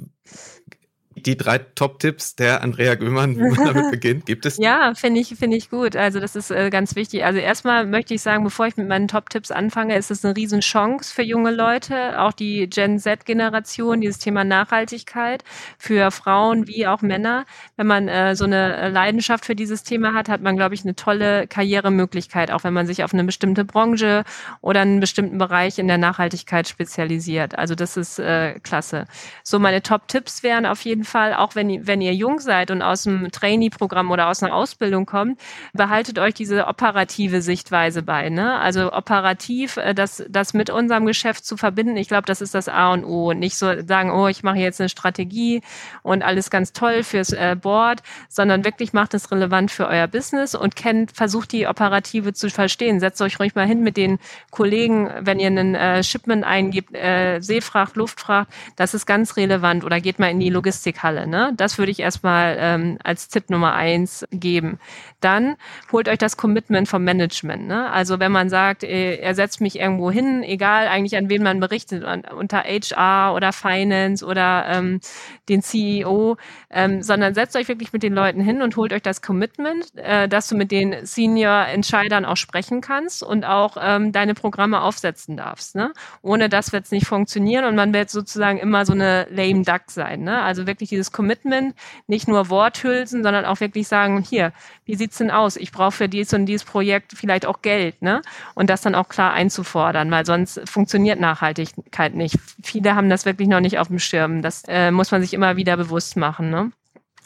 die drei Top-Tipps der Andrea Göhmann, wie man damit beginnt, gibt es? Ja, finde ich, finde ich gut. Also das ist äh, ganz wichtig. Also erstmal möchte ich sagen, bevor ich mit meinen Top-Tipps anfange, ist es eine Riesenchance für junge Leute, auch die Gen Z-Generation, dieses Thema Nachhaltigkeit für Frauen wie auch Männer. Wenn man äh, so eine Leidenschaft für dieses Thema hat, hat man, glaube ich, eine tolle Karrieremöglichkeit, auch wenn man sich auf eine bestimmte Branche oder einen bestimmten Bereich in der Nachhaltigkeit spezialisiert. Also das ist äh, klasse. So, meine Top-Tipps wären auf jeden Fall, auch wenn, wenn ihr jung seid und aus dem Trainee-Programm oder aus einer Ausbildung kommt, behaltet euch diese operative Sichtweise bei. Ne? Also operativ, äh, das, das mit unserem Geschäft zu verbinden, ich glaube, das ist das A und O. Und nicht so sagen, oh, ich mache jetzt eine Strategie und alles ganz toll fürs äh, Board, sondern wirklich macht es relevant für euer Business und kennt, versucht die Operative zu verstehen. Setzt euch ruhig mal hin mit den Kollegen, wenn ihr einen äh, Shipment eingibt, äh, Seefracht, Luftfracht, das ist ganz relevant. Oder geht mal in die Logistik Musikhalle. Ne? Das würde ich erstmal ähm, als Tipp Nummer eins geben. Dann holt euch das Commitment vom Management. Ne? Also wenn man sagt, äh, er setzt mich irgendwo hin, egal eigentlich an wen man berichtet, an, unter HR oder Finance oder ähm, den CEO, ähm, sondern setzt euch wirklich mit den Leuten hin und holt euch das Commitment, äh, dass du mit den Senior-Entscheidern auch sprechen kannst und auch ähm, deine Programme aufsetzen darfst. Ne? Ohne das wird es nicht funktionieren und man wird sozusagen immer so eine lame duck sein. Ne? Also wirklich wirklich dieses Commitment, nicht nur Worthülsen, sondern auch wirklich sagen, hier, wie sieht's denn aus? Ich brauche für dies und dieses Projekt vielleicht auch Geld, ne? Und das dann auch klar einzufordern, weil sonst funktioniert Nachhaltigkeit nicht. Viele haben das wirklich noch nicht auf dem Schirm. Das äh, muss man sich immer wieder bewusst machen, ne?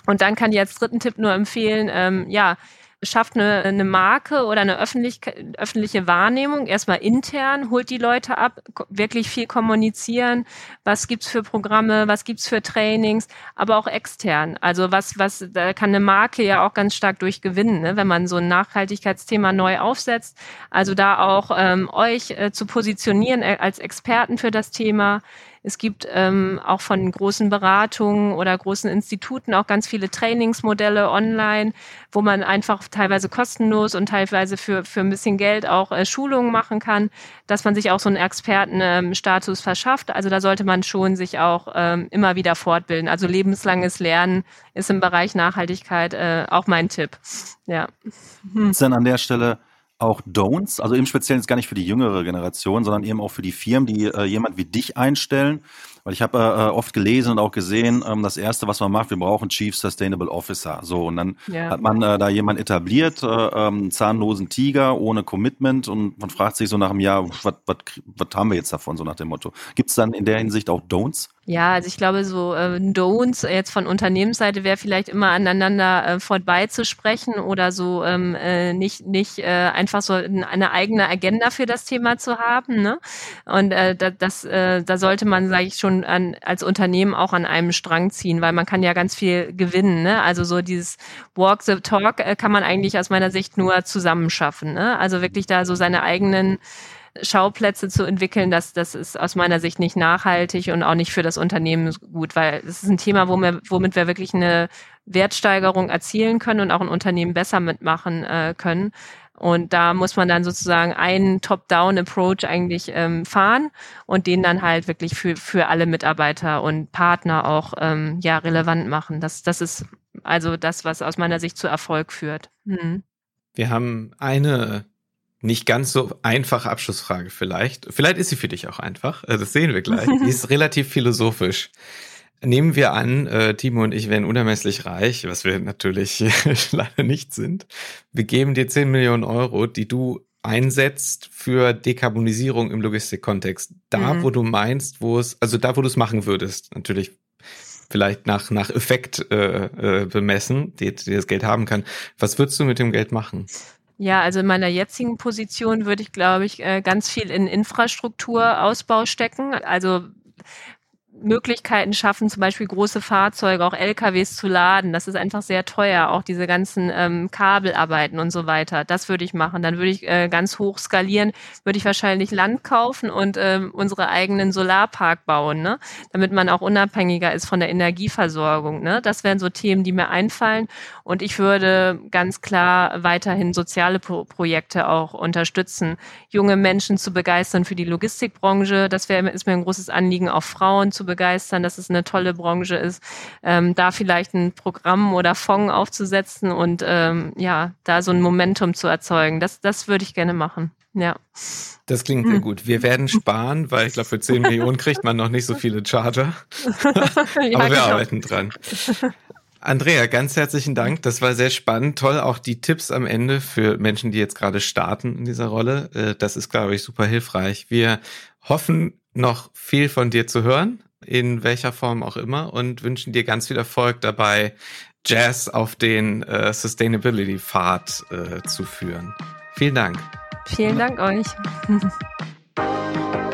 Und dann kann ich als dritten Tipp nur empfehlen, ähm, ja, schafft eine, eine Marke oder eine öffentlich, öffentliche Wahrnehmung, erstmal intern, holt die Leute ab, wirklich viel kommunizieren, was gibt's für Programme, was gibt's für Trainings, aber auch extern. Also was, was, da kann eine Marke ja auch ganz stark durchgewinnen, ne, wenn man so ein Nachhaltigkeitsthema neu aufsetzt. Also da auch ähm, euch äh, zu positionieren äh, als Experten für das Thema, es gibt ähm, auch von großen Beratungen oder großen Instituten auch ganz viele Trainingsmodelle online, wo man einfach teilweise kostenlos und teilweise für, für ein bisschen Geld auch äh, Schulungen machen kann, dass man sich auch so einen Expertenstatus ähm, verschafft. Also da sollte man schon sich auch ähm, immer wieder fortbilden. Also lebenslanges Lernen ist im Bereich Nachhaltigkeit äh, auch mein Tipp. Ja. Ist dann an der Stelle auch Don'ts, also im Speziellen jetzt gar nicht für die jüngere Generation, sondern eben auch für die Firmen, die äh, jemand wie dich einstellen. Weil ich habe äh, oft gelesen und auch gesehen, ähm, das erste, was man macht, wir brauchen Chief Sustainable Officer. So und dann ja. hat man äh, da jemand etabliert, äh, ähm, zahnlosen Tiger ohne Commitment und man fragt sich so nach einem Jahr, was haben wir jetzt davon, so nach dem Motto. Gibt es dann in der Hinsicht auch Don'ts? Ja, also ich glaube, so äh, Don'ts jetzt von Unternehmensseite wäre vielleicht immer aneinander äh, vorbeizusprechen oder so ähm, äh, nicht nicht äh, einfach so eine eigene Agenda für das Thema zu haben. Ne? Und äh, das, äh, da sollte man, sage ich schon, an, als Unternehmen auch an einem Strang ziehen, weil man kann ja ganz viel gewinnen. Ne? Also so dieses Walk the Talk äh, kann man eigentlich aus meiner Sicht nur zusammenschaffen. Ne? Also wirklich da so seine eigenen Schauplätze zu entwickeln, das, das ist aus meiner Sicht nicht nachhaltig und auch nicht für das Unternehmen gut, weil es ist ein Thema, wo wir, womit wir wirklich eine Wertsteigerung erzielen können und auch ein Unternehmen besser mitmachen äh, können. Und da muss man dann sozusagen einen Top-Down-Approach eigentlich ähm, fahren und den dann halt wirklich für, für alle Mitarbeiter und Partner auch ähm, ja relevant machen. Das, das ist also das, was aus meiner Sicht zu Erfolg führt. Hm. Wir haben eine nicht ganz so einfache Abschlussfrage vielleicht. Vielleicht ist sie für dich auch einfach. Äh, das sehen wir gleich. Die ist relativ philosophisch. Nehmen wir an, äh, Timo und ich wären unermesslich reich, was wir natürlich leider nicht sind. Wir geben dir 10 Millionen Euro, die du einsetzt für Dekarbonisierung im Logistikkontext. Da, mhm. wo du meinst, wo es, also da, wo du es machen würdest, natürlich vielleicht nach, nach Effekt äh, äh, bemessen, die, die das Geld haben kann. Was würdest du mit dem Geld machen? Ja, also in meiner jetzigen Position würde ich, glaube ich, äh, ganz viel in Infrastrukturausbau stecken. Also Möglichkeiten schaffen, zum Beispiel große Fahrzeuge, auch LKWs zu laden. Das ist einfach sehr teuer, auch diese ganzen ähm, Kabelarbeiten und so weiter. Das würde ich machen. Dann würde ich äh, ganz hoch skalieren, würde ich wahrscheinlich Land kaufen und ähm, unsere eigenen Solarpark bauen, ne? damit man auch unabhängiger ist von der Energieversorgung. Ne? Das wären so Themen, die mir einfallen. Und ich würde ganz klar weiterhin soziale Pro Projekte auch unterstützen, junge Menschen zu begeistern für die Logistikbranche. Das wäre ist mir ein großes Anliegen, auch Frauen zu begeistern dass es eine tolle Branche ist, ähm, da vielleicht ein Programm oder Fonds aufzusetzen und ähm, ja, da so ein Momentum zu erzeugen. Das, das würde ich gerne machen. Ja. Das klingt sehr hm. gut. Wir werden sparen, weil ich glaube, für 10 Millionen kriegt man noch nicht so viele Charger. ja, Aber wir genau. arbeiten dran. Andrea, ganz herzlichen Dank. Das war sehr spannend. Toll, auch die Tipps am Ende für Menschen, die jetzt gerade starten in dieser Rolle. Äh, das ist, glaube ich, super hilfreich. Wir hoffen, noch viel von dir zu hören, in welcher Form auch immer, und wünschen dir ganz viel Erfolg dabei, Jazz auf den äh, Sustainability-Pfad äh, zu führen. Vielen Dank. Vielen Dank euch.